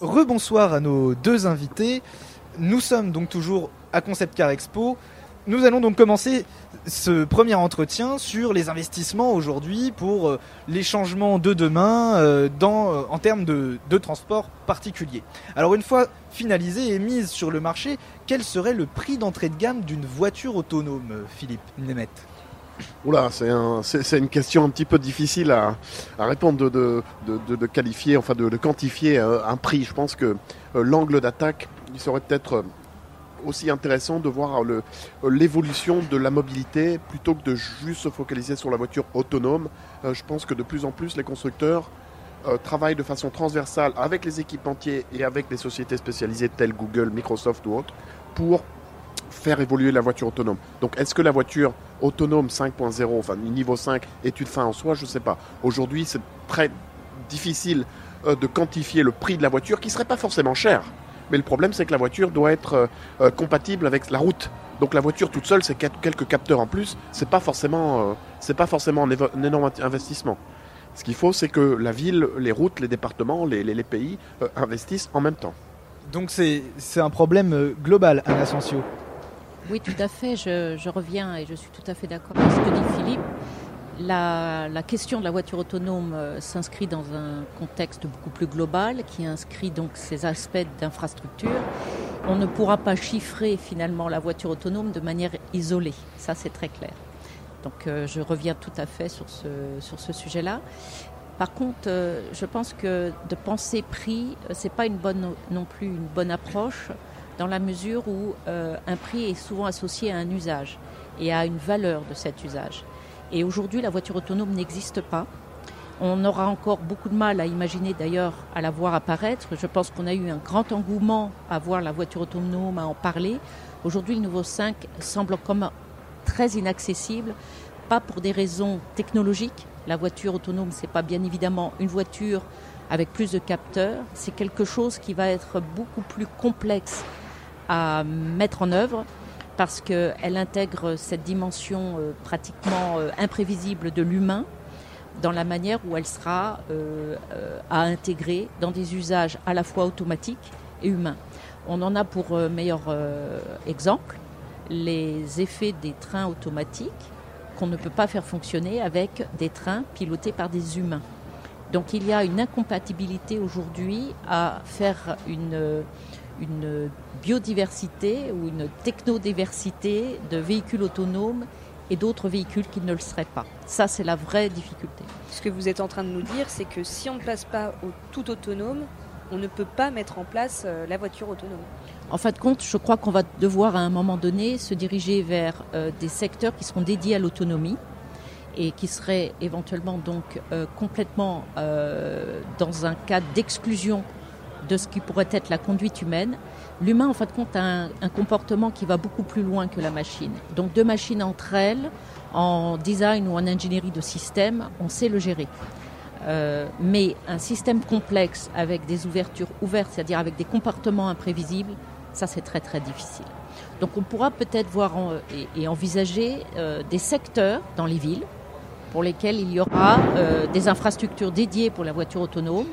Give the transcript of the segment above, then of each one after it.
Rebonsoir à nos deux invités. Nous sommes donc toujours à Concept Car Expo. Nous allons donc commencer ce premier entretien sur les investissements aujourd'hui pour euh, les changements de demain euh, euh, en termes de, de transport particulier. Alors une fois finalisée et mise sur le marché, quel serait le prix d'entrée de gamme d'une voiture autonome, Philippe Nemeth? Oula, c'est un, une question un petit peu difficile à, répondre, de, qualifier, enfin de, quantifier un prix. Je pense que l'angle d'attaque, il serait peut-être aussi intéressant de voir l'évolution de la mobilité plutôt que de juste se focaliser sur la voiture autonome. Euh, je pense que de plus en plus les constructeurs euh, travaillent de façon transversale avec les équipementiers et avec les sociétés spécialisées telles Google, Microsoft ou autres pour faire évoluer la voiture autonome. Donc est-ce que la voiture autonome 5.0, enfin niveau 5, est une fin en soi? Je ne sais pas. Aujourd'hui, c'est très difficile euh, de quantifier le prix de la voiture qui ne serait pas forcément cher. Mais le problème, c'est que la voiture doit être euh, euh, compatible avec la route. Donc la voiture toute seule, c'est quelques capteurs en plus. C'est pas forcément, pas forcément un, énorme investissement. Ce qu'il faut, c'est que la ville, les routes, les départements, les, pays investissent en même temps. Donc c'est un problème global, à Asensio. Oui, tout à fait. Je, reviens et je suis tout à fait d'accord avec ce que dit Philippe. La, question de la voiture autonome euh, s'inscrit dans un contexte beaucoup plus global qui inscrit donc ces aspects d'infrastructure. On ne pourra pas chiffrer finalement la voiture autonome de manière isolée, ça c'est très clair. Donc euh, je reviens tout à fait sur ce, sur ce sujet-là. Par contre, euh, je pense que de penser prix, c'est pas une bonne non plus une bonne approche dans la mesure où un prix est souvent associé à un usage et à une valeur de cet usage. Et aujourd'hui, la voiture autonome n'existe pas. On aura encore beaucoup de mal à imaginer d'ailleurs à la voir apparaître. Je pense qu'on a eu un grand engouement à voir la voiture autonome, à en parler. Aujourd'hui, le nouveau 5 semble comme très inaccessible, pas pour des raisons technologiques. La voiture autonome, c'est pas bien évidemment une voiture avec plus de capteurs. C'est quelque chose qui va être beaucoup plus complexe à mettre en œuvre parce qu'elle intègre cette dimension euh, pratiquement euh, imprévisible de l'humain dans la manière où elle sera euh, à intégrer dans des usages à la fois automatiques et humains. On en a pour meilleur exemple les effets des trains automatiques qu'on ne peut pas faire fonctionner avec des trains pilotés par des humains. Donc il y a une incompatibilité aujourd'hui à faire une une biodiversité ou une technodiversité de véhicules autonomes et d'autres véhicules qui ne le seraient pas. Ça, c'est la vraie difficulté. Ce que vous êtes en train de nous dire, c'est que si on ne passe pas au tout autonome, on ne peut pas mettre en place euh, la voiture autonome. En fin de compte, je crois qu'on va devoir à un moment donné se diriger vers euh, des secteurs qui seront dédiés à l'autonomie et qui seraient éventuellement donc euh, complètement dans un cas d'exclusion de ce qui pourrait être la conduite humaine, l'humain, en fin de compte, a un, comportement qui va beaucoup plus loin que la machine. Donc deux machines entre elles, en design ou en ingénierie de système, on sait le gérer. Euh, mais un système complexe avec des ouvertures ouvertes, c'est-à-dire avec des comportements imprévisibles, ça c'est très très difficile. Donc on pourra peut-être voir et, envisager euh, des secteurs dans les villes pour lesquels il y aura euh, des infrastructures dédiées pour la voiture autonome,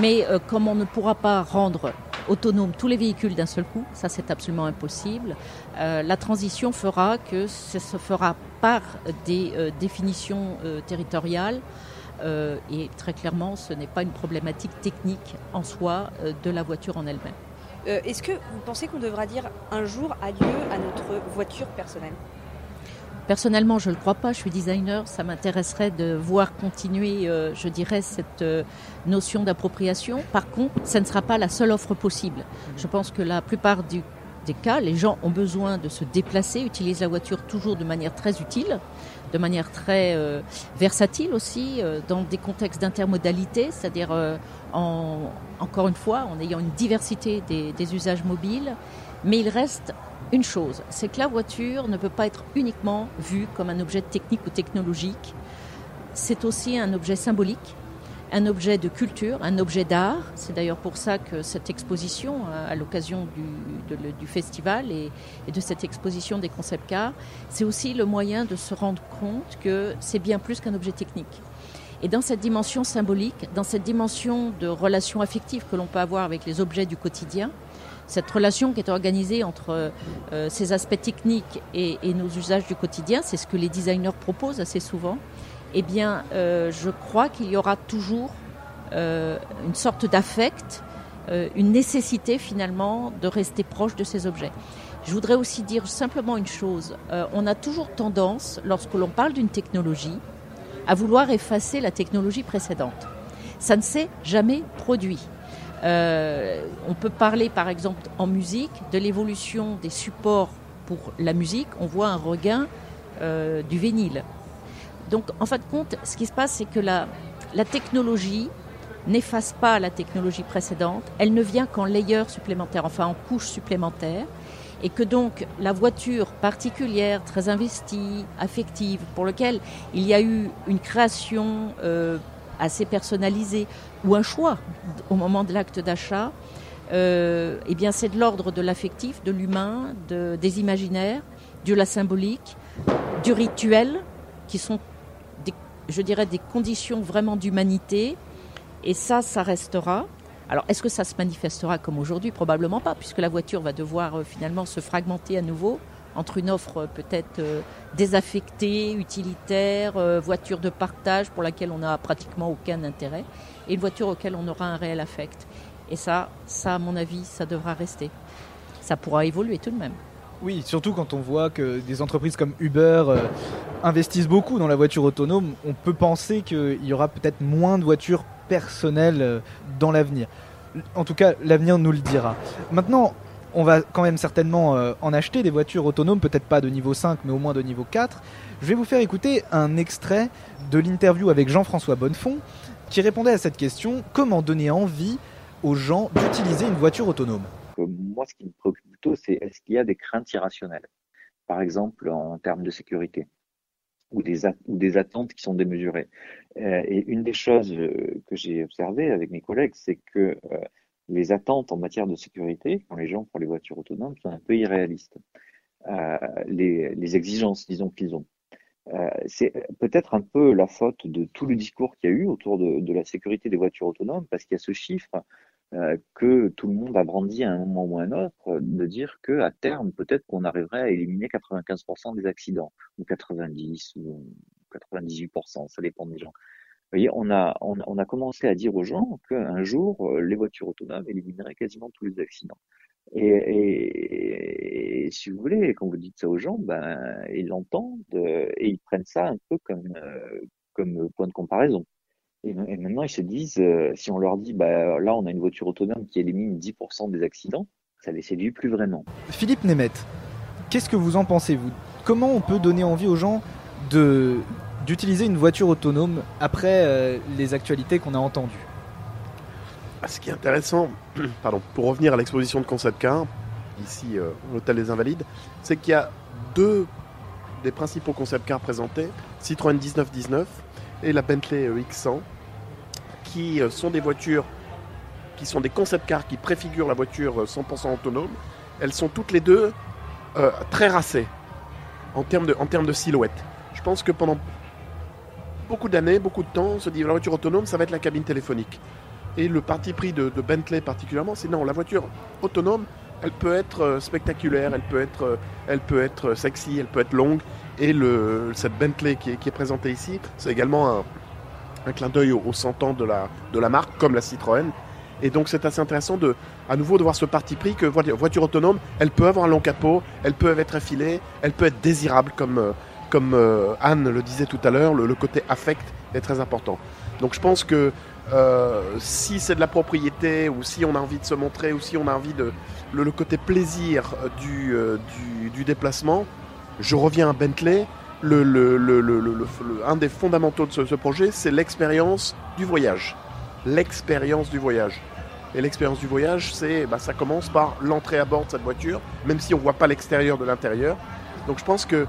mais euh, comme on ne pourra pas rendre autonome tous les véhicules d'un seul coup, ça c'est absolument impossible, euh, la transition fera que ça se fera par des euh, définitions territoriales et très clairement ce n'est pas une problématique technique en soi de la voiture en elle-même. Est-ce que vous pensez qu'on devra dire un jour adieu à notre voiture personnelle? Personnellement, je ne le crois pas. Je suis designer. Ça m'intéresserait de voir continuer, euh, je dirais, cette euh, notion d'appropriation. Par contre, ça ne sera pas la seule offre possible. Je pense que la plupart des cas, les gens ont besoin de se déplacer, utilisent la voiture toujours de manière très utile, de manière très euh, versatile aussi, dans des contextes d'intermodalité, c'est-à-dire, encore une fois, en ayant une diversité des, des usages mobiles. Mais il reste une chose, c'est que la voiture ne peut pas être uniquement vue comme un objet technique ou technologique. C'est aussi un objet symbolique, un objet de culture, un objet d'art. C'est d'ailleurs pour ça que cette exposition, à l'occasion du, festival et, de cette exposition des concepts cars, c'est aussi le moyen de se rendre compte que c'est bien plus qu'un objet technique. Et dans cette dimension symbolique, dans cette dimension de relation affective que l'on peut avoir avec les objets du quotidien, cette relation qui est organisée entre euh, ces aspects techniques et, nos usages du quotidien, c'est ce que les designers proposent assez souvent, eh bien, euh, je crois qu'il y aura toujours euh, une sorte d'affect, une nécessité finalement de rester proche de ces objets. Je voudrais aussi dire simplement une chose. on a toujours tendance, lorsque l'on parle d'une technologie, à vouloir effacer la technologie précédente. Ça ne s'est jamais produit. Euh, on peut parler par exemple en musique de l'évolution des supports pour la musique. On voit un regain euh, du vinyle. Donc en fin de compte, ce qui se passe, c'est que la, technologie n'efface pas la technologie précédente, elle ne vient qu'en layer supplémentaire, enfin en couche supplémentaire, et que donc la voiture particulière, très investie, affective, pour laquelle il y a eu une création euh, assez personnalisée ou un choix au moment de l'acte d'achat, euh, eh bien c'est de l'ordre de l'affectif, de l'humain, de, des imaginaires, de la symbolique, du rituel, qui sont, je dirais, des conditions vraiment d'humanité. Et ça, ça restera. Alors, est-ce que ça se manifestera comme aujourd'hui? Probablement pas, puisque la voiture va devoir euh, finalement se fragmenter à nouveau entre une offre euh, peut-être euh, désaffectée, utilitaire, voiture de partage pour laquelle on n'a pratiquement aucun intérêt, et une voiture auquel on aura un réel affect. Et ça, ça, à mon avis, ça devra rester. Ça pourra évoluer tout de même. Oui, surtout quand on voit que des entreprises comme Uber investissent beaucoup dans la voiture autonome, on peut penser qu'il y aura peut-être moins de voitures personnel euh, dans l'avenir. En tout cas, l'avenir nous le dira. Maintenant, on va quand même certainement euh, en acheter des voitures autonomes, peut-être pas de niveau 5, mais au moins de niveau 4. Je vais vous faire écouter un extrait de l'interview avec Jean-François Bonnefond, qui répondait à cette question comment donner envie aux gens d'utiliser une voiture autonome? Moi, ce qui me préoccupe plutôt, c'est est-ce qu'il y a des craintes irrationnelles Par exemple, en termes de sécurité ou des, ou des attentes qui sont démesurées? Euh, et une des choses euh, que j'ai observées avec mes collègues, c'est que euh, les attentes en matière de sécurité, quand les gens font les voitures autonomes, sont un peu irréalistes. Les, les, exigences, disons, qu'ils ont. c'est peut-être un peu la faute de tout le discours qu'il y a eu autour de, de, la sécurité des voitures autonomes, parce qu'il y a ce chiffre euh, que tout le monde a brandi à un moment ou à un autre, de dire que à terme, peut-être qu'on arriverait à éliminer 95% des accidents, ou 90% ou 98%, ça dépend des gens. Vous voyez, on a, commencé à dire aux gens qu'un jour, euh, les voitures autonomes élimineraient quasiment tous les accidents. Et, si vous voulez, quand vous dites ça aux gens, ben, ils l'entendent et ils prennent ça un peu comme, euh, point de comparaison. Et, maintenant, ils se disent, euh, si on leur dit, bah, là, on a une voiture autonome qui élimine 10% des accidents, ça les séduit plus vraiment. Philippe Nemeth, qu'est-ce que vous en pensez, vous? Comment on peut donner envie aux gens de d'utiliser une voiture autonome après euh, les actualités qu'on a entendues ah, Ce qui est intéressant, pardon, pour revenir à l'exposition de concept car, ici euh, l'hôtel des Invalides, c'est qu'il y a deux des principaux concept cars présentés, Citroën 1919 et la Bentley X100, qui euh, sont des voitures qui sont des concept cars qui préfigurent la voiture 100% euh, autonome. Elles sont toutes les deux euh, très racées en termes, de, en termes de silhouette. Je pense que pendant beaucoup d'années, beaucoup de temps, on se dit la voiture autonome, ça va être la cabine téléphonique. Et le parti pris de, Bentley particulièrement, c'est non, la voiture autonome, elle peut être spectaculaire, elle peut être, elle peut être sexy, elle peut être longue. Et cette Bentley qui est, présentée ici, c'est également un, clin d'œil aux, 100 ans de la, de la marque, comme la Citroën. Et donc c'est assez intéressant de, à nouveau de voir ce parti pris que voiture, autonome, elle peut avoir un long capot, elle peut être effilée, elle peut être désirable comme, euh, comme euh, Anne le disait tout à l'heure, le, côté affect est très important. Donc je pense que euh, si c'est de la propriété ou si on a envie de se montrer ou si on a envie de le, côté plaisir du, du, du, déplacement, je reviens à Bentley le, le, un des fondamentaux de ce, projet, c'est l'expérience du voyage. L'expérience du voyage. Et l'expérience du voyage, c'est, bah, ça commence par l'entrée à bord de cette voiture, même si on ne voit pas l'extérieur de l'intérieur. Donc je pense que euh,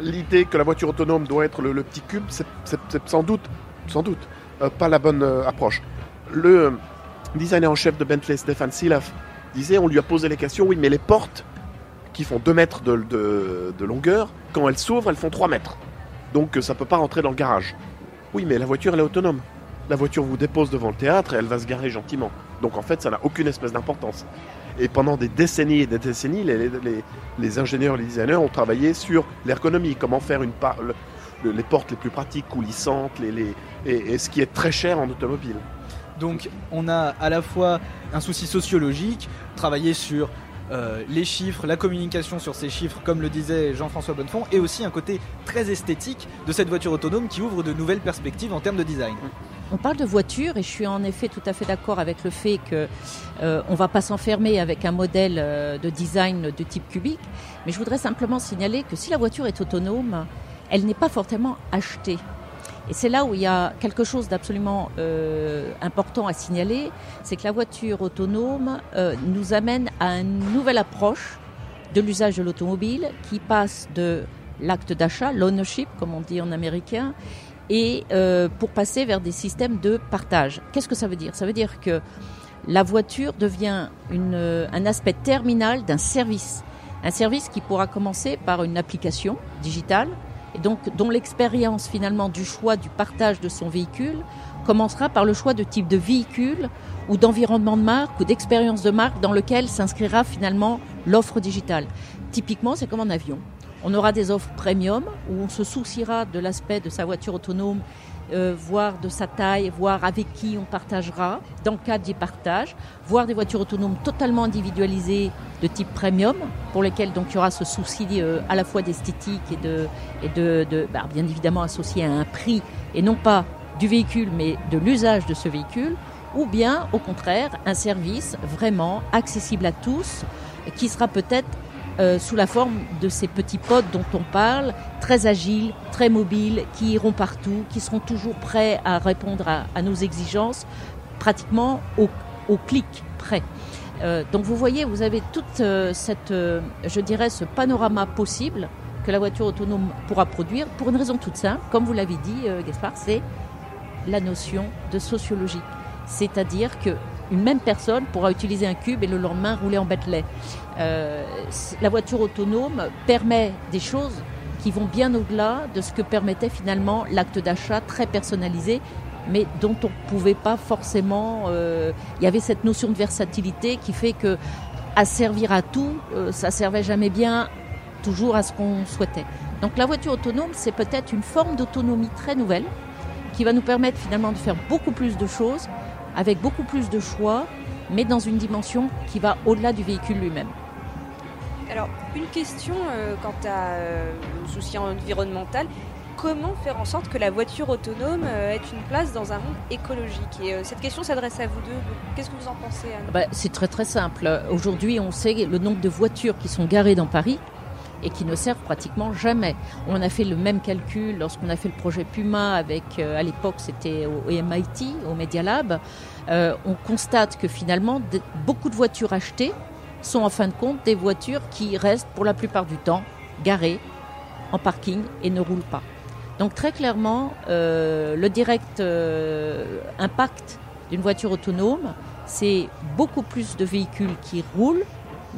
l'idée que la voiture autonome doit être le, petit cube, c'est sans doute, sans doute, euh, pas la bonne euh, approche. Le designer en chef de Bentley, Stéphane Silaf, disait, on lui a posé les questions, oui, mais les portes, qui font 2 mètres de, longueur, quand elles s'ouvrent, elles font 3 mètres. Donc ça ne peut pas rentrer dans le garage. Oui, mais la voiture, elle est autonome. La voiture vous dépose devant le théâtre et elle va se garer gentiment. Donc en fait, ça n'a aucune espèce d'importance. Et pendant des décennies et des décennies, les, ingénieurs, les designers ont travaillé sur l'ergonomie, comment faire une les portes les plus pratiques, coulissantes, et, et ce qui est très cher en automobile. Donc on a à la fois un souci sociologique, travailler sur euh, les chiffres, la communication sur ces chiffres, comme le disait Jean-François Bonnefond, et aussi un côté très esthétique de cette voiture autonome qui ouvre de nouvelles perspectives en termes de design. On parle de voiture et je suis en effet tout à fait d'accord avec le fait que euh, on va pas s'enfermer avec un modèle euh, de design de type cubique, mais je voudrais simplement signaler que si la voiture est autonome, elle n'est pas forcément achetée. Et c'est là où il y a quelque chose d'absolument euh, important à signaler, c'est que la voiture autonome euh, nous amène à une nouvelle approche de l'usage de l'automobile qui passe de l'acte d'achat, l'ownership comme on dit en américain, et euh, pour passer vers des systèmes de partage. Qu'est-ce que ça veut dire? Ça veut dire que la voiture devient une, un aspect terminal d'un service. Un service qui pourra commencer par une application digitale, et donc dont l'expérience finalement du choix du partage de son véhicule commencera par le choix de type de véhicule ou d'environnement de marque ou d'expérience de marque dans lequel s'inscrira finalement l'offre digitale. Typiquement, c'est comme en avion. On aura des offres premium où on se souciera de l'aspect de sa voiture autonome euh, voir de sa taille, voir avec qui on partagera, dans le cadre du partage, voir des voitures autonomes totalement individualisées de type premium, pour lesquelles donc il y aura ce souci euh, à la fois d'esthétique et de, et bah, bien évidemment associé à un prix, et non pas du véhicule, mais de l'usage de ce véhicule, ou bien au contraire un service vraiment accessible à tous, qui sera peut-être euh, sous la forme de ces petits pods dont on parle, très agiles, très mobiles, qui iront partout, qui seront toujours prêts à répondre à, nos exigences, pratiquement au, clic près. Euh, donc vous voyez, vous avez toute euh, cette, je dirais, ce panorama possible que la voiture autonome pourra produire pour une raison toute simple, comme vous l'avez dit, Gaspard, c'est la notion de sociologie. C'est-à-dire que une même personne pourra utiliser un cube et le lendemain rouler en Bentley. Euh, la voiture autonome permet des choses qui vont bien au-delà de ce que permettait finalement l'acte d'achat très personnalisé, mais dont on ne pouvait pas forcément. Euh, il y avait cette notion de versatilité qui fait que à servir à tout, euh, ça servait jamais bien toujours à ce qu'on souhaitait. Donc la voiture autonome, c'est peut-être une forme d'autonomie très nouvelle qui va nous permettre finalement de faire beaucoup plus de choses avec beaucoup plus de choix, mais dans une dimension qui va au-delà du véhicule lui-même. Alors, une question euh, quant à euh, le souci environnemental. Comment faire en sorte que la voiture autonome euh, ait une place dans un monde écologique? Et euh, cette question s'adresse à vous deux. Qu'est-ce que vous en pensez, Anne? Bah, C'est très très simple. Aujourd'hui, on sait le nombre de voitures qui sont garées dans Paris et qui ne servent pratiquement jamais. On a fait le même calcul lorsqu'on a fait le projet Puma avec, euh, à l'époque c'était au MIT, au Media Lab. Euh, on constate que finalement beaucoup de voitures achetées sont en fin de compte des voitures qui restent pour la plupart du temps garées en parking et ne roulent pas. Donc très clairement, euh, le direct impact d'une voiture autonome, c'est beaucoup plus de véhicules qui roulent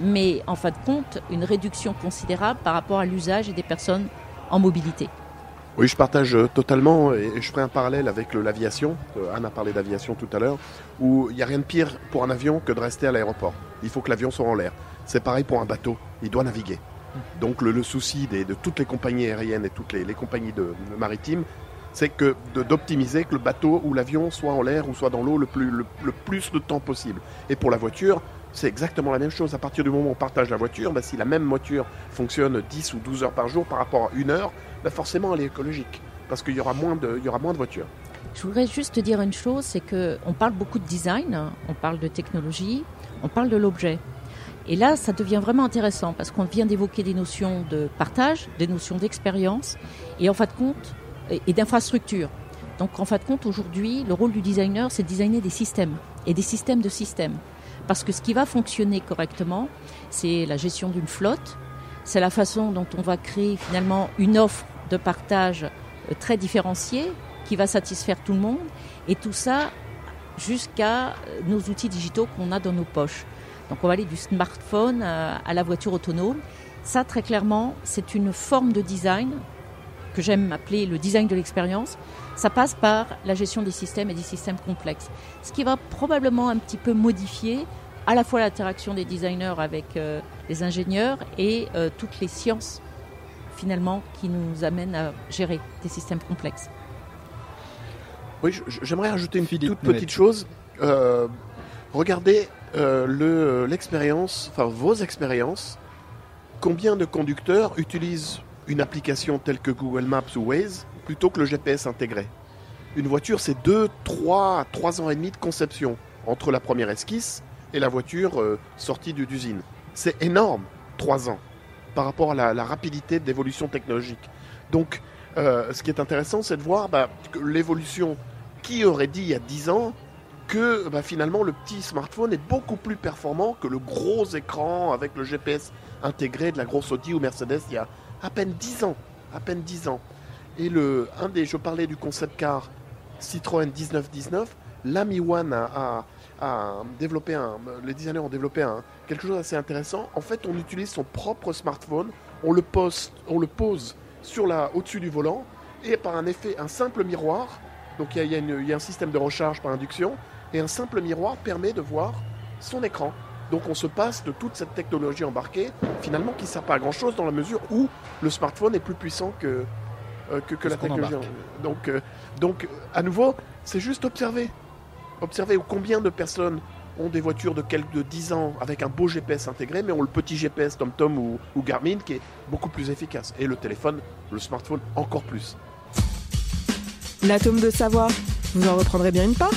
mais en fin de compte, une réduction considérable par rapport à l'usage des personnes en mobilité. Oui, je partage totalement et je ferai un parallèle avec l'aviation. Anne a parlé d'aviation tout à l'heure, où il n'y a rien de pire pour un avion que de rester à l'aéroport. Il faut que l'avion soit en l'air. C'est pareil pour un bateau, il doit naviguer. Donc le, souci de toutes les compagnies aériennes et toutes les, compagnies maritimes, c'est que d'optimiser que le bateau ou l'avion soit en l'air ou soit dans l'eau le plus, le plus de temps possible. Et pour la voiture, c'est exactement la même chose. À partir du moment où on partage la voiture, bah, si la même voiture fonctionne 10 ou 12 heures par jour par rapport à une heure, bah, forcément elle est écologique. Parce qu'il y, aura moins de, y aura moins de voitures. Je voudrais juste te dire une chose, c'est qu'on parle beaucoup de design, on parle de technologie, on parle de l'objet. Et là, ça devient vraiment intéressant parce qu'on vient d'évoquer des notions de partage, des notions d'expérience et en fin de compte, et d'infrastructure. Donc en fin de compte, aujourd'hui, le rôle du designer, c'est de designer des systèmes et des systèmes de systèmes. Parce que ce qui va fonctionner correctement, c'est la gestion d'une flotte, c'est la façon dont on va créer finalement une offre de partage très différenciée qui va satisfaire tout le monde, et tout ça jusqu'à nos outils digitaux qu'on a dans nos poches. Donc on va aller du smartphone à la voiture autonome. Ça, très clairement, c'est une forme de design que j'aime appeler le design de l'expérience, ça passe par la gestion des systèmes et des systèmes complexes. Ce qui va probablement un petit peu modifier à la fois l'interaction des designers avec euh, les ingénieurs et euh, toutes les sciences finalement qui nous amènent à gérer des systèmes complexes. Oui, j'aimerais ajouter une toute petite chose. Euh, regardez le, l'expérience, enfin vos expériences. Combien de conducteurs utilisent une application telle que Google Maps ou Waze plutôt que le GPS intégré Une voiture, c'est 2, 3, 3 ans et demi de conception entre la première esquisse et la voiture euh, sortie d'usine. C'est énorme, trois ans, par rapport à la, rapidité d'évolution technologique. Donc, euh, ce qui est intéressant, c'est de voir bah, l'évolution. Qui aurait dit il y a 10 ans que bah, finalement le petit smartphone est beaucoup plus performant que le gros écran avec le GPS intégré de la grosse Audi ou Mercedes il y a à peine 10 ans. À peine 10 ans. Et le, un des, je parlais du concept car Citroën 1919, l'Ami One a, développé un, les designers ont développé un, quelque chose d'assez intéressant. En fait, on utilise son propre smartphone, on le, poste, on le pose sur la, au-dessus du volant, et par un effet, un simple miroir, donc il y, y, a un système de recharge par induction, et un simple miroir permet de voir son écran. Donc on se passe de toute cette technologie embarquée, finalement qui ne sert pas à grand-chose dans la mesure où le smartphone est plus puissant que, euh, que, la technologie. Donc, euh, donc, à nouveau, c'est juste observer. Observez combien de personnes ont des voitures de quelques de 10 ans avec un beau GPS intégré, mais ont le petit GPS TomTom ou, ou Garmin qui est beaucoup plus efficace. Et le téléphone, le smartphone, encore plus. L'atome de savoir, vous en reprendrez bien une part?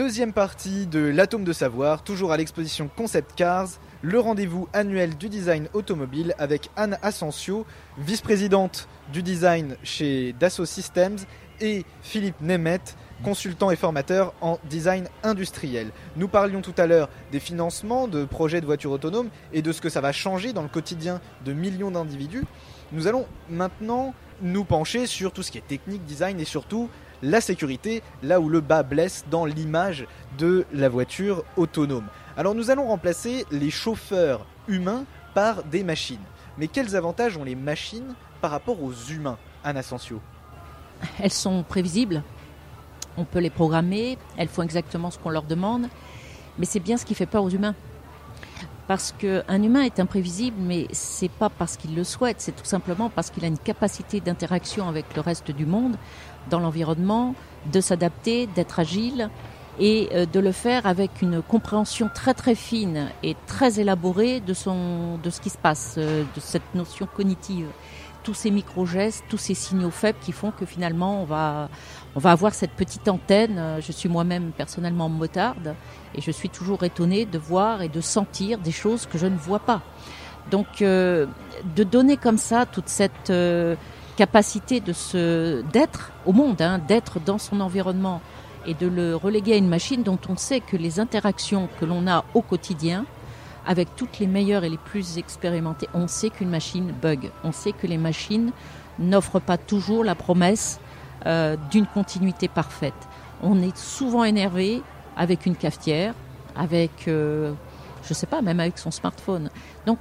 Deuxième partie de l'atome de savoir, toujours à l'exposition Concept Cars, le rendez-vous annuel du design automobile avec Anne Asensio, vice-présidente du design chez Dassault Systems et Philippe Nemeth, consultant et formateur en design industriel. Nous parlions tout à l'heure des financements de projets de voitures autonomes et de ce que ça va changer dans le quotidien de millions d'individus. Nous allons maintenant nous pencher sur tout ce qui est technique, design et surtout la sécurité, là où le bas blesse dans l'image de la voiture autonome. Alors nous allons remplacer les chauffeurs humains par des machines. Mais quels avantages ont les machines par rapport aux humains, Anna Asensio? Elles sont prévisibles, on peut les programmer, elles font exactement ce qu'on leur demande, mais c'est bien ce qui fait peur aux humains. Parce qu'un humain est imprévisible, mais c'est pas parce qu'il le souhaite, c'est tout simplement parce qu'il a une capacité d'interaction avec le reste du monde, dans l'environnement, de s'adapter, d'être agile et euh, de le faire avec une compréhension très très fine et très élaborée de, son, de ce qui se passe, euh, de cette notion cognitive tous ces micro-gestes, tous ces signaux faibles qui font que finalement on va, on va avoir cette petite antenne. Je suis moi-même personnellement motarde et je suis toujours étonnée de voir et de sentir des choses que je ne vois pas. Donc euh, de donner comme ça toute cette euh, capacité de se d'être au monde, hein, d'être dans son environnement et de le reléguer à une machine dont on sait que les interactions que l'on a au quotidien avec toutes les meilleures et les plus expérimentées, on sait qu'une machine bug. On sait que les machines n'offrent pas toujours la promesse euh, d'une continuité parfaite. On est souvent énervé avec une cafetière, avec, euh, je ne sais pas, même avec son smartphone. Donc,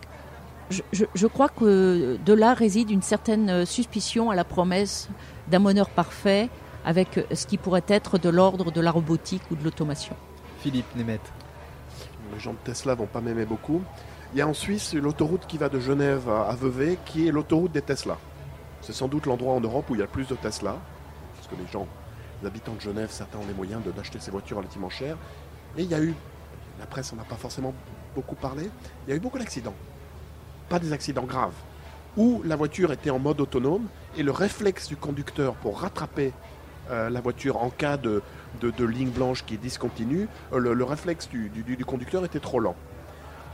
je, je, crois que de là réside une certaine suspicion à la promesse d'un bonheur parfait avec ce qui pourrait être de l'ordre de la robotique ou de l'automation. Philippe Nemeth les gens de Tesla vont pas m'aimer beaucoup. Il y a en Suisse l'autoroute qui va de Genève à Vevey, qui est l'autoroute des Tesla. C'est sans doute l'endroit en Europe où il y a le plus de Tesla, parce que les gens, les habitants de Genève, certains ont les moyens d'acheter ces voitures relativement chères. Et il y a eu, la presse n'en a pas forcément beaucoup parlé, il y a eu beaucoup d'accidents. Pas des accidents graves, où la voiture était en mode autonome et le réflexe du conducteur pour rattraper euh, la voiture en cas de, ligne blanche qui est discontinue, euh, le, réflexe du, conducteur était trop lent.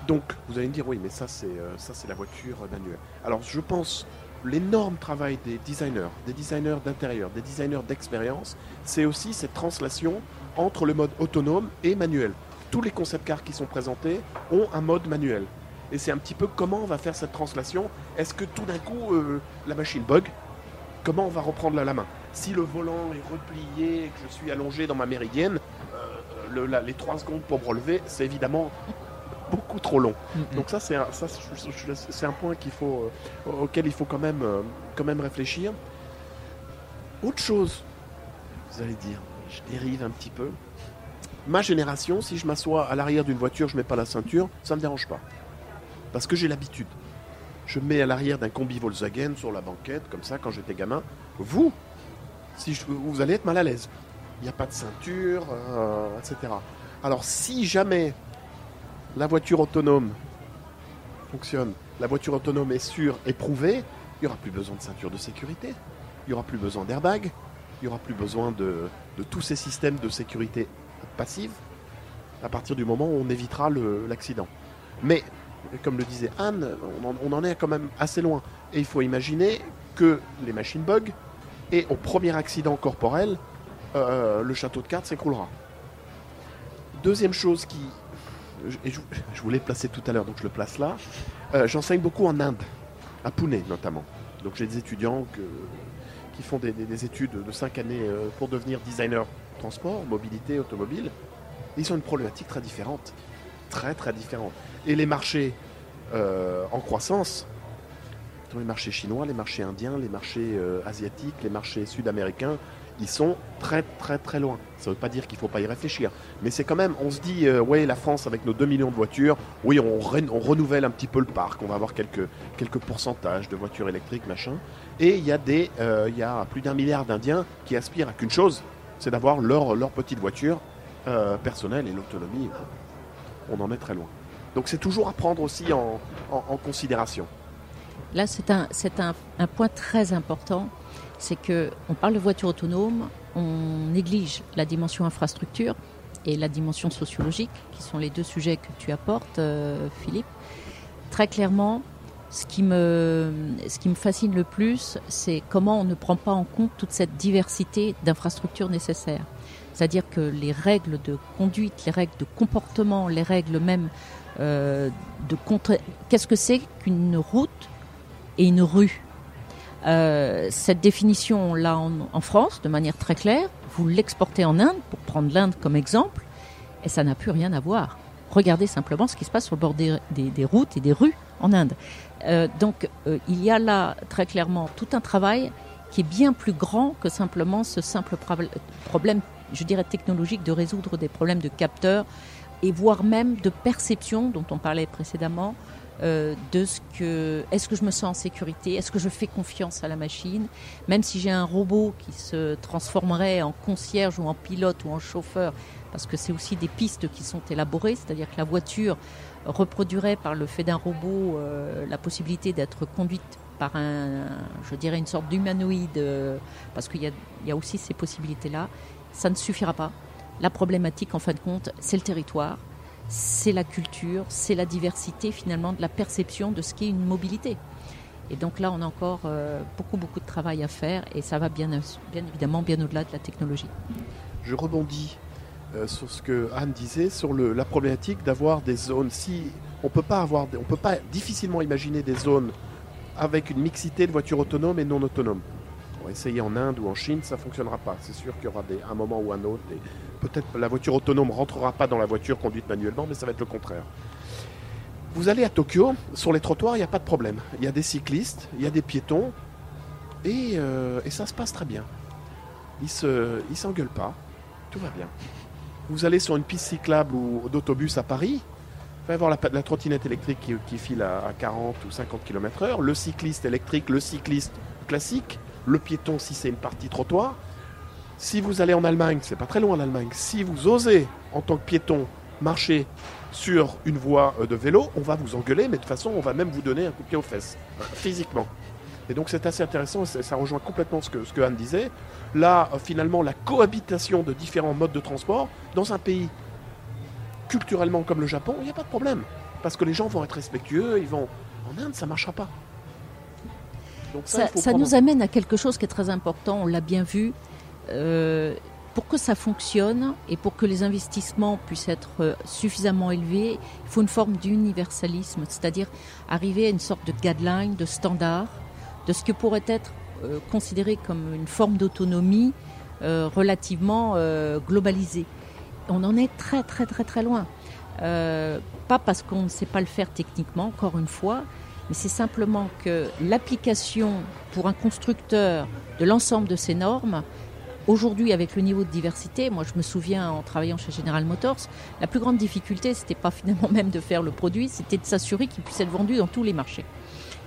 Donc, vous allez me dire, oui, mais ça, c'est euh, la voiture manuelle. Alors, je pense l'énorme travail des designers, des designers d'intérieur, des designers d'expérience, c'est aussi cette translation entre le mode autonome et manuel. Tous les concept cars qui sont présentés ont un mode manuel. Et c'est un petit peu comment on va faire cette translation. Est-ce que tout d'un coup, euh, la machine bug? Comment on va reprendre la main? Si le volant est replié et que je suis allongé dans ma méridienne, euh, les 3 secondes pour me relever, c'est évidemment beaucoup trop long. Mhm. Donc ça, c'est un, ça, c'est point qu'il faut, euh, auquel il faut quand même, euh, quand même réfléchir. Autre chose, vous allez dire, je dérive un petit peu. Ma génération, si je m'assois à l'arrière d'une voiture, je mets pas la ceinture, ça me dérange pas. Parce que j'ai l'habitude. Je me mets à l'arrière d'un combi Volkswagen sur la banquette, comme ça, quand j'étais gamin. Vous, si vous allez être mal à l'aise. Il n'y a pas de ceinture, euh, etc. Alors si jamais la voiture autonome fonctionne, la voiture autonome est sûre, éprouvée, il n'y aura plus besoin de ceinture de sécurité, il n'y aura plus besoin d'airbag, il n'y aura plus besoin de, tous ces systèmes de sécurité passive à partir du moment où on évitera l'accident. Mais, comme le disait Anne, on en, est quand même assez loin. Et il faut imaginer que les machines bug et au premier accident corporel, euh, le château de cartes s'écroulera. Deuxième chose qui. et je, voulais placer tout à l'heure, donc je le place là. Euh, J'enseigne beaucoup en Inde, à Pune notamment. Donc j'ai des étudiants qui font des, des- des études de 5 années euh, pour devenir designer transport, mobilité, automobile. Ils ont une problématique très différente. Très très différente. Et les marchés euh, en croissance, les marchés chinois, les marchés indiens, les marchés euh, asiatiques, les marchés sud-américains, ils sont très très très loin. Ça ne veut pas dire qu'il ne faut pas y réfléchir. Mais c'est quand même, on se dit, euh, ouais, la France avec nos 2 millions de voitures, oui, on, renouvelle un petit peu le parc, on va avoir quelques, quelques pourcentages de voitures électriques, machin. Et il y a, des, euh, y a plus d'un milliard d'Indiens qui aspirent à qu'une chose, c'est d'avoir leur, leur petite voiture euh, personnelle et l'autonomie. On en est très loin. Donc c'est toujours à prendre aussi en, considération. Là, c'est un, point très important. C'est que on parle de voiture autonome, on néglige la dimension infrastructure et la dimension sociologique, qui sont les deux sujets que tu apportes, euh, Philippe. Très clairement, ce ce qui me fascine le plus, c'est comment on ne prend pas en compte toute cette diversité d'infrastructures nécessaires. C'est-à-dire que les règles de conduite, les règles de comportement, les règles même euh, de. Qu'est-ce que c'est qu'une route et une rue? Euh, Cette définition-là en, en France, de manière très claire, vous l'exportez en Inde, pour prendre l'Inde comme exemple, et ça n'a plus rien à voir. Regardez simplement ce qui se passe sur le bord des, routes et des rues en Inde. Euh, donc il y a là très clairement tout un travail qui est bien plus grand que simplement ce simple prob- problème, je dirais technologique, de résoudre des problèmes de capteurs et voire même de perception dont on parlait précédemment, euh, de ce que est-ce que je me sens en sécurité, est-ce que je fais confiance à la machine, même si j'ai un robot qui se transformerait en concierge ou en pilote ou en chauffeur, parce que c'est aussi des pistes qui sont élaborées, c'est-à-dire que la voiture reproduirait par le fait d'un robot euh, la possibilité d'être conduite par un, je dirais une sorte d'humanoïde, euh, parce qu'il y a, il y a aussi ces possibilités-là, ça ne suffira pas. La problématique, en fin de compte, c'est le territoire, c'est la culture, c'est la diversité finalement de la perception de ce qu'est une mobilité. Et donc là, on a encore euh, beaucoup, beaucoup de travail à faire et ça va bien, évidemment bien au-delà de la technologie. Je rebondis euh, sur ce que Anne disait sur la problématique d'avoir des zones. Si on peut pas avoir, on peut pas difficilement imaginer des zones avec une mixité de voitures autonomes et non autonomes. Va essayer en Inde ou en Chine, ça fonctionnera pas. C'est sûr qu'il y aura des, un moment ou un autre. Et peut-être la voiture autonome rentrera pas dans la voiture conduite manuellement, mais ça va être le contraire. Vous allez à Tokyo, sur les trottoirs, il n'y a pas de problème. Il y a des cyclistes, il y a des piétons, et, euh, ça se passe très bien. Ils ils s'engueulent pas, tout va bien. Vous allez sur une piste cyclable ou d'autobus à Paris, vous allez voir la, la trottinette électrique qui, qui file à, à 40 ou 50 km/h, le cycliste électrique, le cycliste classique, le piéton si c'est une partie trottoir. Si vous allez en Allemagne, c'est pas très loin l'Allemagne, si vous osez en tant que piéton marcher sur une voie euh, de vélo, on va vous engueuler, mais de toute façon, on va même vous donner un coup de pied aux fesses, euh, physiquement. Et donc c'est assez intéressant, ça rejoint complètement ce que, ce que Anne disait. Là, euh, finalement, la cohabitation de différents modes de transport dans un pays culturellement comme le Japon, il n'y a pas de problème. Parce que les gens vont être respectueux, ils vont... En Inde, ça ne marchera pas. Donc Ça, prendre nous amène à quelque chose qui est très important, on l'a bien vu. Euh, pour que ça fonctionne et pour que les investissements puissent être euh, suffisamment élevés, il faut une forme d'universalisme, c'est-à-dire arriver à une sorte de guideline, de standard, de ce que pourrait être euh, considéré comme une forme d'autonomie euh, relativement euh, globalisée. On en est très très très très loin. pas parce qu'on ne sait pas le faire techniquement, encore une fois, mais c'est simplement que l'application pour un constructeur de l'ensemble de ces normes, aujourd'hui avec le niveau de diversité, moi je me souviens en travaillant chez General Motors, la plus grande difficulté, c'était pas finalement même de faire le produit, c'était de s'assurer qu'il puisse être vendu dans tous les marchés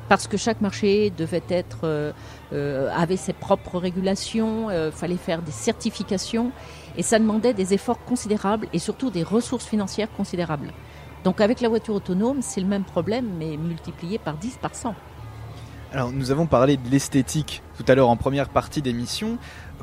parce que chaque marché devait être euh, euh, avait ses propres régulations, euh, fallait faire des certifications et ça demandait des efforts considérables et surtout des ressources financières considérables. Donc avec la voiture autonome, c'est le même problème mais multiplié par 10 par 100. Alors nous avons parlé de l'esthétique tout à l'heure en première partie d'émission.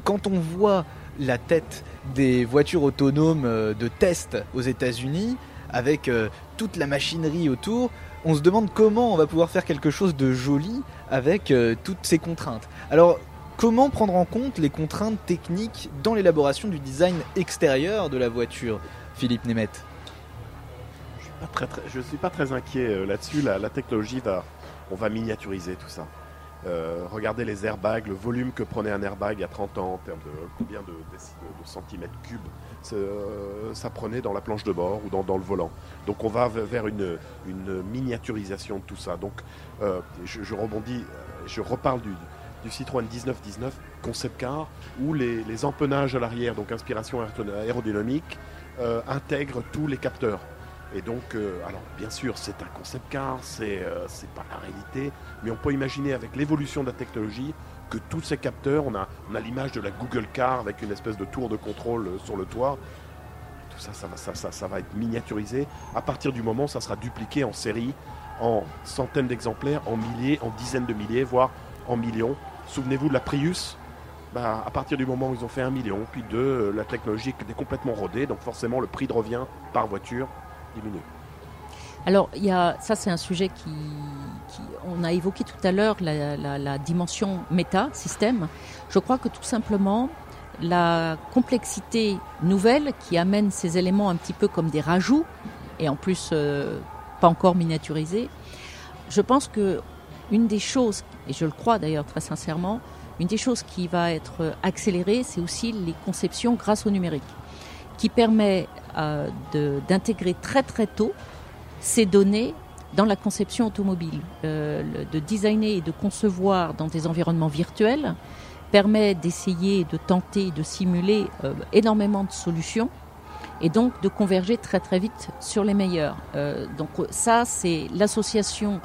Quand on voit la tête des voitures autonomes de test aux États-Unis avec toute la machinerie autour, on se demande comment on va pouvoir faire quelque chose de joli avec euh, toutes ces contraintes. Alors, comment prendre en compte les contraintes techniques dans l'élaboration du design extérieur de la voiture, Philippe Nemeth? Je ne suis pas très inquiet euh, là-dessus. La, technologie va, on va miniaturiser tout ça. Euh, regardez les airbags, le volume que prenait un airbag il y a 30 ans en termes de combien de, centimètres cubes euh, ça prenait dans la planche de bord ou dans, le volant. Donc on va vers une, miniaturisation de tout ça. Donc je, rebondis, je reparle du, du Citroën 1919 concept car où les, empennages à l'arrière, donc inspiration aérodynamique, intègrent tous les capteurs. Et donc, euh, alors bien sûr, c'est un concept car, c'est euh, pas la réalité, mais on peut imaginer avec l'évolution de la technologie que tous ces capteurs, on a, on a l'image de la Google Car avec une espèce de tour de contrôle euh, sur le toit. Tout ça ça va, ça, ça, ça va être miniaturisé. À partir du moment, ça sera dupliqué en série, en centaines d'exemplaires, en milliers, en dizaines de milliers, voire en millions. Souvenez-vous de la Prius? Bah, à partir du moment où ils ont fait un million, puis deux, la technologie est complètement rodée, donc forcément le prix de revient par voiture alors, il y a, ça, c'est un sujet qui, On a évoqué tout à l'heure la, dimension méta, système. Je crois que tout simplement, la complexité nouvelle qui amène ces éléments un petit peu comme des rajouts, et en plus euh, pas encore miniaturisés, je pense que une des choses, et je le crois d'ailleurs très sincèrement, une des choses qui va être accélérée, c'est aussi les conceptions grâce au numérique, qui permet euh, d'intégrer très très tôt ces données dans la conception automobile. Euh, de designer et de concevoir dans des environnements virtuels permet d'essayer, de tenter, de simuler euh, énormément de solutions et donc de converger très très vite sur les meilleurs. donc ça, c'est l'association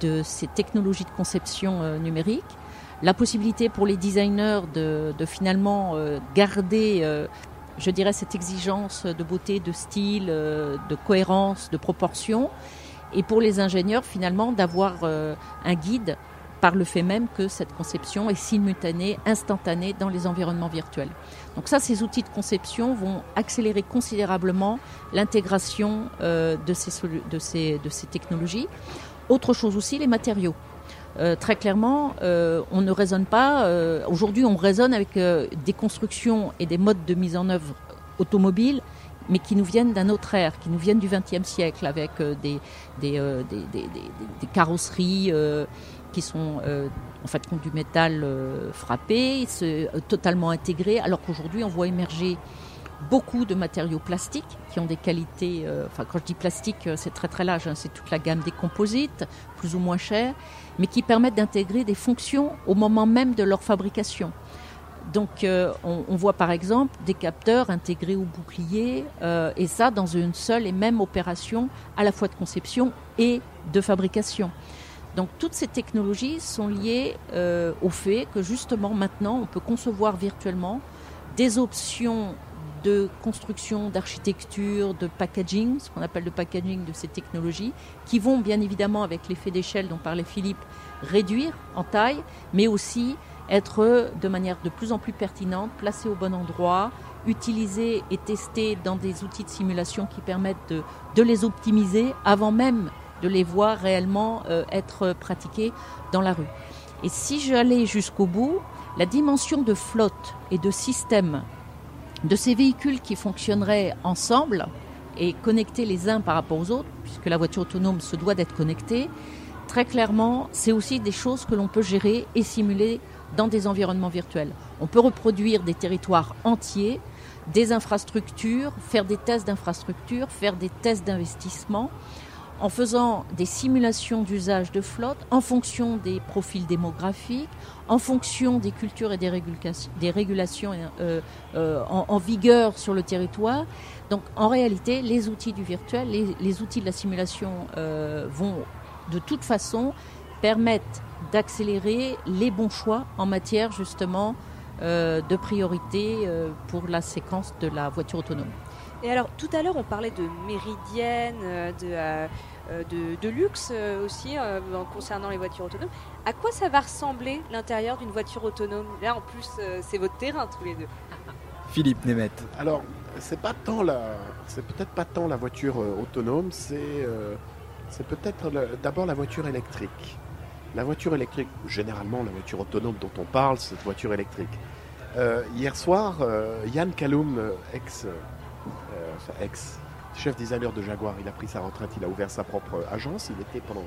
de ces technologies de conception numérique, la possibilité pour les designers de, de finalement garder je dirais, cette exigence de beauté, de style, euh, de cohérence, de proportion. Et pour les ingénieurs, finalement, d'avoir euh, un guide par le fait même que cette conception est simultanée, instantanée dans les environnements virtuels. Donc ça, ces outils de conception vont accélérer considérablement l'intégration euh, de, ces, technologies. Autre chose aussi, les matériaux. Euh, très clairement, euh, on ne raisonne pas. Euh, aujourd'hui, on raisonne avec des constructions et des modes de mise en œuvre automobiles, mais qui nous viennent d'un autre ère, qui nous viennent du XXe siècle, avec des, des, carrosseries qui sont en fait du métal frappé, totalement intégrées, alors qu'aujourd'hui, on voit émerger beaucoup de matériaux plastiques qui ont des qualités, enfin quand je dis plastique, c'est très très large, hein, c'est toute la gamme des composites, plus ou moins chers, mais qui permettent d'intégrer des fonctions au moment même de leur fabrication. Donc euh, on, voit par exemple des capteurs intégrés au bouclier, euh, et ça dans une seule et même opération à la fois de conception et de fabrication. Donc toutes ces technologies sont liées euh, au fait que justement maintenant on peut concevoir virtuellement des options de construction, d'architecture, de packaging, ce qu'on appelle le packaging de ces technologies, qui vont bien évidemment, avec l'effet d'échelle dont parlait Philippe, réduire en taille, mais aussi être de manière de plus en plus pertinente, placées au bon endroit, utilisées et testées dans des outils de simulation qui permettent de, les optimiser avant même de les voir réellement euh, être pratiquées dans la rue. Et si j'allais jusqu'au bout, la dimension de flotte et de système de ces véhicules qui fonctionneraient ensemble et connectés les uns par rapport aux autres, puisque la voiture autonome se doit d'être connectée, très clairement, c'est aussi des choses que l'on peut gérer et simuler dans des environnements virtuels. On peut reproduire des territoires entiers des infrastructures, faire des tests d'infrastructures, faire des tests d'investissement en faisant des simulations d'usage de flotte en fonction des profils démographiques, en fonction des cultures et des, régulations euh, euh, en, vigueur sur le territoire. Donc en réalité, les outils du virtuel, les, outils de la simulation euh, vont de toute façon permettre d'accélérer les bons choix en matière justement de priorité pour la séquence de la voiture autonome. Et alors, tout à l'heure, on parlait de méridienne, euh, euh, de, de, luxe euh, aussi concernant les voitures autonomes. À quoi ça va ressembler l'intérieur d'une voiture autonome? Là, en plus, c'est votre terrain tous les deux. Philippe Nemet. Alors, c'est pas tant la, c'est peut-être pas tant la voiture autonome, c'est, c'est peut-être d'abord la voiture électrique. La voiture électrique, généralement la voiture autonome dont on parle, c'est cette voiture électrique. hier soir, Yann Kaloum, ex ex chef designer de Jaguar, il a pris sa retraite, il a ouvert sa propre agence, il était pendant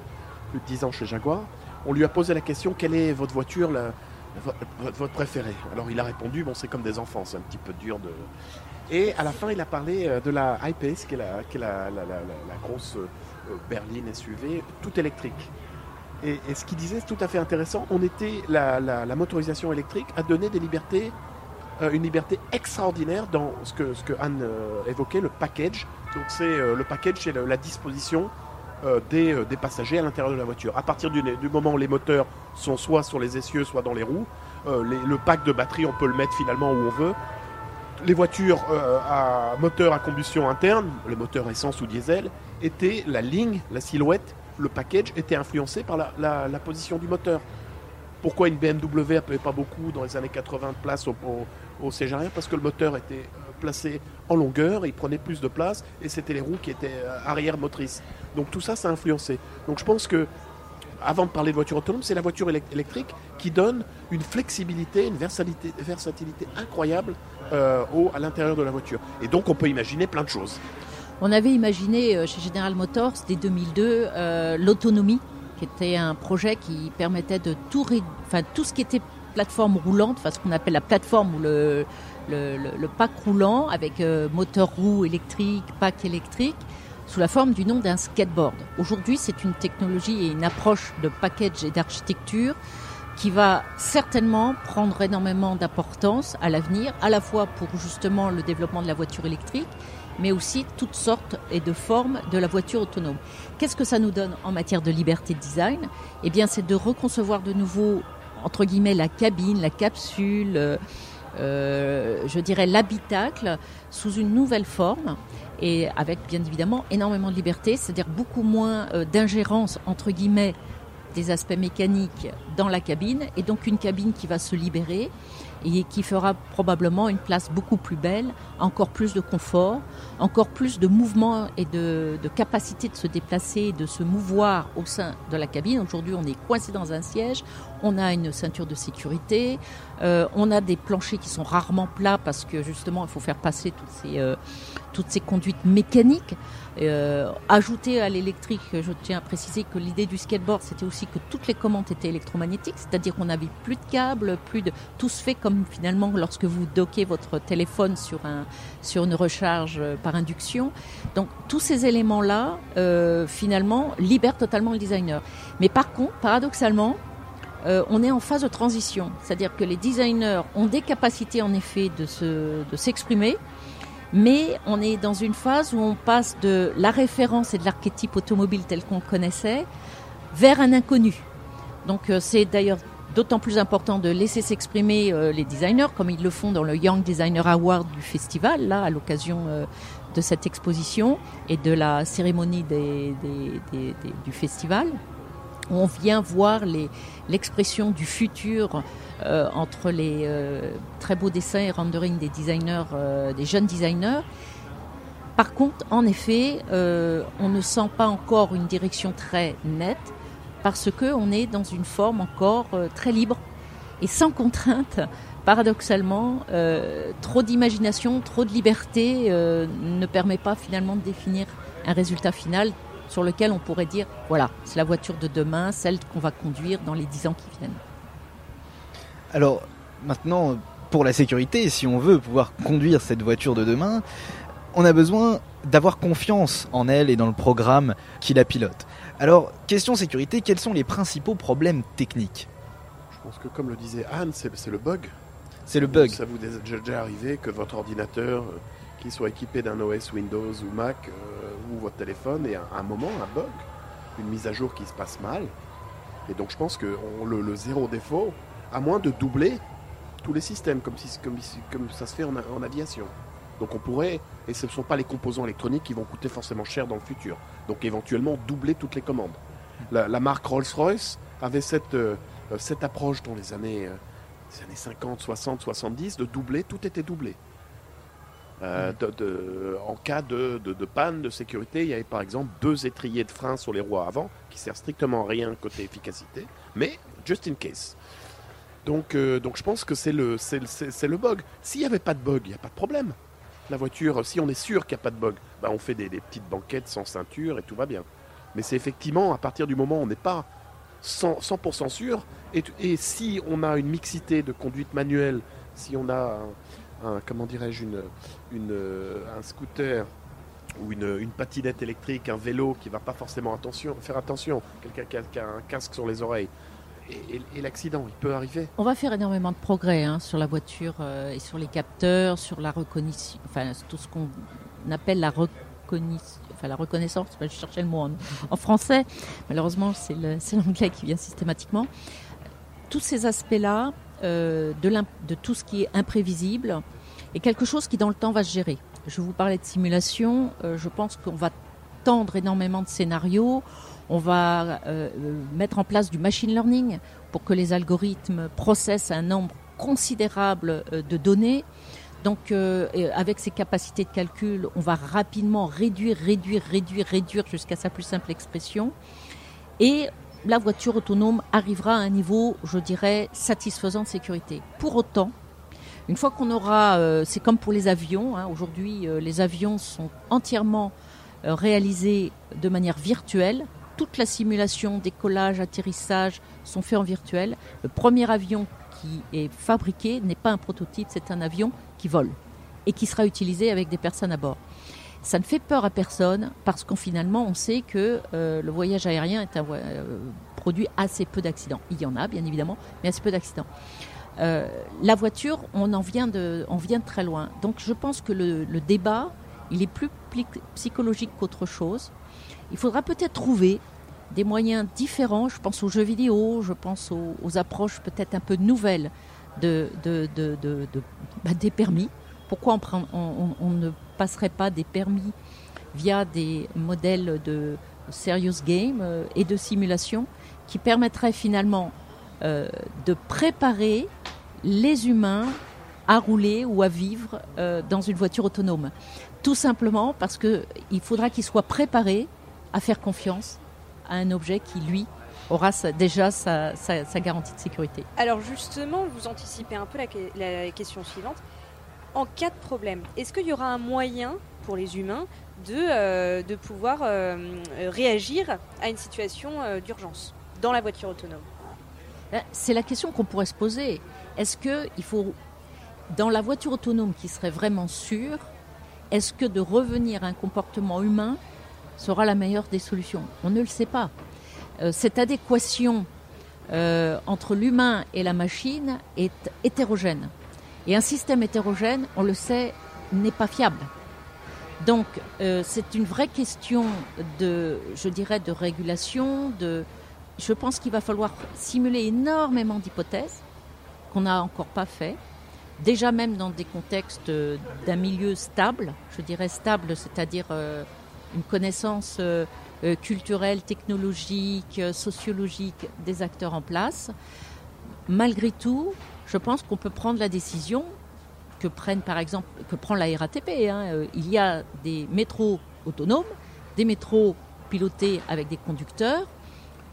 plus de 10 ans chez Jaguar. On lui a posé la question quelle est votre voiture, votre, préférée? Alors il a répondu bon c'est comme des enfants, c'est un petit peu dur de. Et à la fin il a parlé euh, de la I-Pace, qui est la, grosse euh, berline SUV, tout électrique. Et, ce qu'il disait, c'est tout à fait intéressant. On était la, motorisation électrique a donné des libertés euh, une liberté extraordinaire dans ce que, Anne euh, évoquait, le package. Donc c'est euh, le package, c'est la disposition des, des, passagers à l'intérieur de la voiture. À partir du, moment où les moteurs sont soit sur les essieux, soit dans les roues, le pack de batterie, on peut le mettre finalement où on veut. Les voitures à moteur à combustion interne, les moteurs essence ou diesel, étaient la ligne, la silhouette, le package était influencé par la, position du moteur. Pourquoi une BMW n'avait pas beaucoup dans les années 80 de place au siège arrière parce que le moteur était euh, placé en longueur, il prenait plus de place et c'était les roues qui étaient euh, arrière motrices. Donc tout ça, ça a influencé. Donc je pense que, avant de parler de voiture autonome, c'est la voiture électrique qui donne une flexibilité, une versatilité, versatilité incroyable euh, au, à l'intérieur de la voiture. Et donc on peut imaginer plein de choses. On avait imaginé chez General Motors dès 2002 l'autonomie, qui était un projet qui permettait de tout, enfin, tout ce qui était plateforme roulante, enfin ce qu'on appelle la plateforme ou le, pack roulant avec euh, moteur roue électrique, pack électrique, sous la forme du nom d'un skateboard. Aujourd'hui, c'est une technologie et une approche de package et d'architecture qui va certainement prendre énormément d'importance à l'avenir, à la fois pour justement le développement de la voiture électrique, mais aussi toutes sortes et de formes de la voiture autonome. Qu'est-ce que ça nous donne en matière de liberté de design? Eh bien, c'est de reconcevoir de nouveau entre guillemets la cabine, la capsule, euh, euh, je dirais l'habitacle sous une nouvelle forme et avec bien évidemment énormément de liberté, c'est-à-dire beaucoup moins euh, d'ingérence entre guillemets des aspects mécaniques dans la cabine et donc une cabine qui va se libérer et qui fera probablement une place beaucoup plus belle, encore plus de confort, encore plus de mouvement et de, capacité de se déplacer, de se mouvoir au sein de la cabine. Aujourd'hui, on est coincé dans un siège, on a une ceinture de sécurité, euh, on a des planchers qui sont rarement plats parce que justement, il faut faire passer toutes ces, euh, toutes ces conduites mécaniques. Euh, ajouter à l'électrique, je tiens à préciser que l'idée du skateboard, c'était aussi que toutes les commandes étaient électromagnétiques, c'est-à-dire qu'on n'avait plus de câbles, plus de tout se fait comme finalement lorsque vous dockez votre téléphone sur un sur une recharge euh, par induction. Donc tous ces éléments-là, euh, finalement, libèrent totalement le designer. Mais par contre, paradoxalement, euh, on est en phase de transition, c'est-à-dire que les designers ont des capacités en effet de s'exprimer mais on est dans une phase où on passe de la référence et de l'archétype automobile tel qu'on connaissait vers un inconnu. Donc euh, c'est d'ailleurs d'autant plus important de laisser s'exprimer euh, les designers comme ils le font dans le Young Designer Award du festival, là à l'occasion euh, de cette exposition et de la cérémonie du festival. On vient voir l'expression du futur euh, entre les euh, très beaux dessins et rendering des designers, euh, des jeunes designers. Par contre, en effet, on ne sent pas encore une direction très nette parce qu'on est dans une forme encore très libre et sans contrainte. Paradoxalement, trop d'imagination, trop de liberté ne permet pas finalement de définir un résultat final sur lequel on pourrait dire, voilà, c'est la voiture de demain, celle qu'on va conduire dans les dix ans qui viennent. Alors maintenant, pour la sécurité, si on veut pouvoir conduire cette voiture de demain, on a besoin d'avoir confiance en elle et dans le programme qui la pilote. Alors, question sécurité, quels sont les principaux problèmes techniques? Je pense que comme le disait Anne, c'est c'est le bug. C'est le bug. Ça vous est déjà arrivé que votre ordinateur, qu'il soit équipé d'un OS Windows ou Mac euh, ou votre téléphone, ait un, un moment un bug, une mise à jour qui se passe mal. Et donc je pense que le, zéro défaut, à moins de doubler tous les systèmes, comme, ça se fait en, aviation. Donc on pourrait, et ce ne sont pas les composants électroniques qui vont coûter forcément cher dans le futur, donc éventuellement doubler toutes les commandes. La, marque Rolls-Royce avait cette, euh, cette approche dans les années, euh, les années 50, 60, 70, de doubler, tout était doublé. Euh, en cas de, panne de sécurité, il y avait par exemple deux étriers de frein sur les roues avant, qui servent strictement à rien côté efficacité, mais just in case. Donc, euh, donc je pense que c'est le, c'est, le- bug. S'il n'y avait pas de bug, il n'y a pas de problème. La voiture, si on est sûr qu'il n'y a pas de bug, bah on fait des, petites banquettes sans ceinture et tout va bien. Mais c'est effectivement à partir du moment où on n'est pas 100%, 100% sûr, et si on a une mixité de conduite manuelle, si on a un, comment dirais-je, une, une, un scooter ou une, une patinette électrique, un vélo qui va pas forcément attention, faire attention, quelqu'un qui a, un casque sur les oreilles, et, l'accident, il peut arriver. On va faire énormément de progrès hein, sur la voiture euh, et sur les capteurs, sur la reconnaissance, enfin tout ce qu'on appelle la reconnaissance, enfin la reconnaissance. Je cherchais le mot en, en français. Malheureusement, c'est l'anglais qui vient systématiquement. Tous ces aspects-là, de, l'im- de tout ce qui est imprévisible, est quelque chose qui dans le temps va se gérer. Je vous parlais de simulation. euh, je pense qu'on va tendre énormément de scénarios. On va euh, euh, mettre en place du machine learning pour que les algorithmes processent un nombre considérable euh, de données. Donc, euh, et avec ces capacités de calcul, on va rapidement réduire, réduire, réduire, réduire jusqu'à sa plus simple expression. Et la voiture autonome arrivera à un niveau, je dirais, satisfaisant de sécurité. Pour autant, une fois qu'on aura, euh, c'est comme pour les avions, hein, aujourd'hui euh, les avions sont entièrement euh, réalisés de manière virtuelle. Toute la simulation, décollage, atterrissage sont faits en virtuel. Le premier avion qui est fabriqué n'est pas un prototype, c'est un avion qui vole et qui sera utilisé avec des personnes à bord. Ça ne fait peur à personne parce qu'en finalement on sait que euh, le voyage aérien est un euh, produit assez peu d'accidents. Il y en a bien évidemment, mais assez peu d'accidents. Euh, la voiture, on en vient de, on vient de très loin. Donc je pense que le, débat, il est plus psychologique qu'autre chose. Il faudra peut-être trouver des moyens différents. Je pense aux jeux vidéo, je pense aux, approches peut-être un peu nouvelles de, de- de- bah, des permis. Pourquoi on, ne passerait pas des permis via des modèles de serious game euh, et de simulation qui permettraient finalement euh, de préparer les humains à rouler ou à vivre euh, dans une voiture autonome. Tout simplement parce qu'il faudra qu'ils soient préparés à faire confiance à un objet qui, lui, aura déjà sa, garantie de sécurité. Alors justement, vous anticipez un peu la question suivante. En cas de problème, est-ce qu'il y aura un moyen pour les humains de, euh, pouvoir euh, euh, réagir à une situation d'urgence dans la voiture autonome? C'est la question qu'on pourrait se poser. Est-ce qu'il faut, dans la voiture autonome qui serait vraiment sûre, est-ce que de revenir à un comportement humain sera la meilleure des solutions? On ne le sait pas. Cette adéquation entre l'humain et la machine est hétérogène. Et un système hétérogène, on le sait, n'est pas fiable. Donc, euh, c'est une vraie question de, je dirais, de régulation. De, je pense qu'il va falloir simuler énormément d'hypothèses qu'on n'a encore pas fait. Déjà même dans des contextes euh, d'un milieu stable, je dirais stable, c'est-à-dire euh, une connaissance culturelle, technologique, sociologique des acteurs en place. Malgré tout, je pense qu'on peut prendre la décision que prennent par exemple que prend la RATP. hein. Euh, Il y a des métros autonomes, des métros pilotés avec des conducteurs.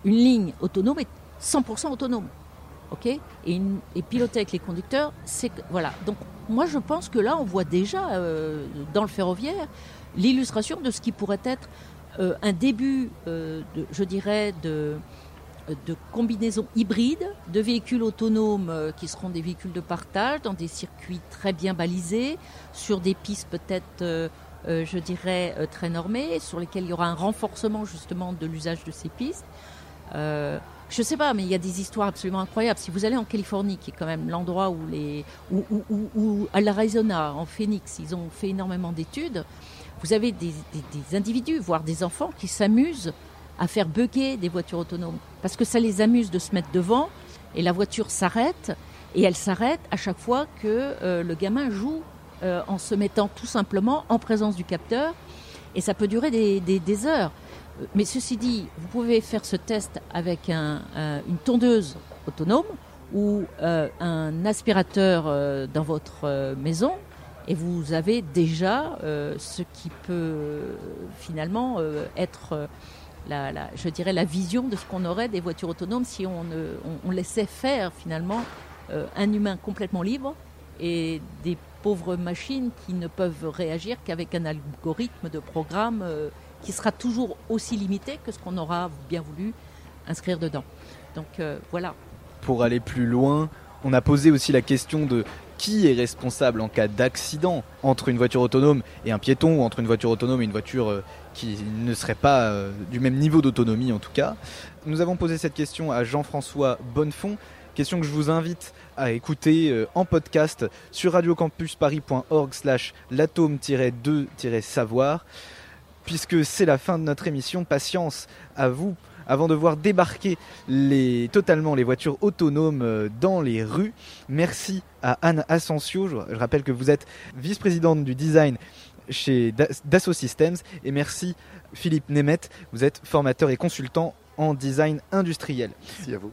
Une ligne autonome est 100% autonome, ok? Et, une- et piloter avec les conducteurs, c'est voilà. Donc moi je pense que là on voit déjà euh, dans le ferroviaire l'illustration de ce qui pourrait être euh, un début, de- je dirais, de de combinaisons hybrides, de véhicules autonomes euh, qui seront des véhicules de partage dans des circuits très bien balisés, sur des pistes peut-être, euh, euh, je dirais, très normées, sur lesquelles il y aura un renforcement justement de l'usage de ces pistes. je ne sais pas, mais il y a des histoires absolument incroyables. Si vous allez en Californie, qui est quand même l'endroit où les, où, à l'Arizona, en Phoenix, ils ont fait énormément d'études, vous avez des, des individus, voire des enfants, qui s'amusent à faire bugger des voitures autonomes. Parce que ça les amuse de se mettre devant et la voiture s'arrête et elle s'arrête à chaque fois que euh, le gamin joue euh, en se mettant tout simplement en présence du capteur et ça peut durer des, heures. Mais ceci dit, vous pouvez faire ce test avec un, une tondeuse autonome ou euh, un aspirateur dans votre maison et vous avez déjà ce qui peut finalement être la, je dirais, la vision de ce qu'on aurait des voitures autonomes si on, laissait faire finalement euh, un humain complètement libre et des pauvres machines qui ne peuvent réagir qu'avec un algorithme de programme euh, qui sera toujours aussi limité que ce qu'on aura bien voulu inscrire dedans. Donc euh, voilà. Pour aller plus loin, on a posé aussi la question de qui est responsable en cas d'accident entre une voiture autonome et un piéton ou entre une voiture autonome et une voiture qui ne serait pas euh, du même niveau d'autonomie en tout cas. Nous avons posé cette question à Jean-François Bonnefond, question que je vous invite à écouter euh, en podcast sur radiocampusparis.org slash l'atome-2-savoir. Puisque c'est la fin de notre émission, patience à vous avant de voir débarquer les, totalement les voitures autonomes euh, dans les rues. Merci à Anne Asensio. Je rappelle que vous êtes vice-présidente du design chez Dassault Systems. Et merci Philippe Nemeth, vous êtes formateur et consultant en design industriel. Merci à vous.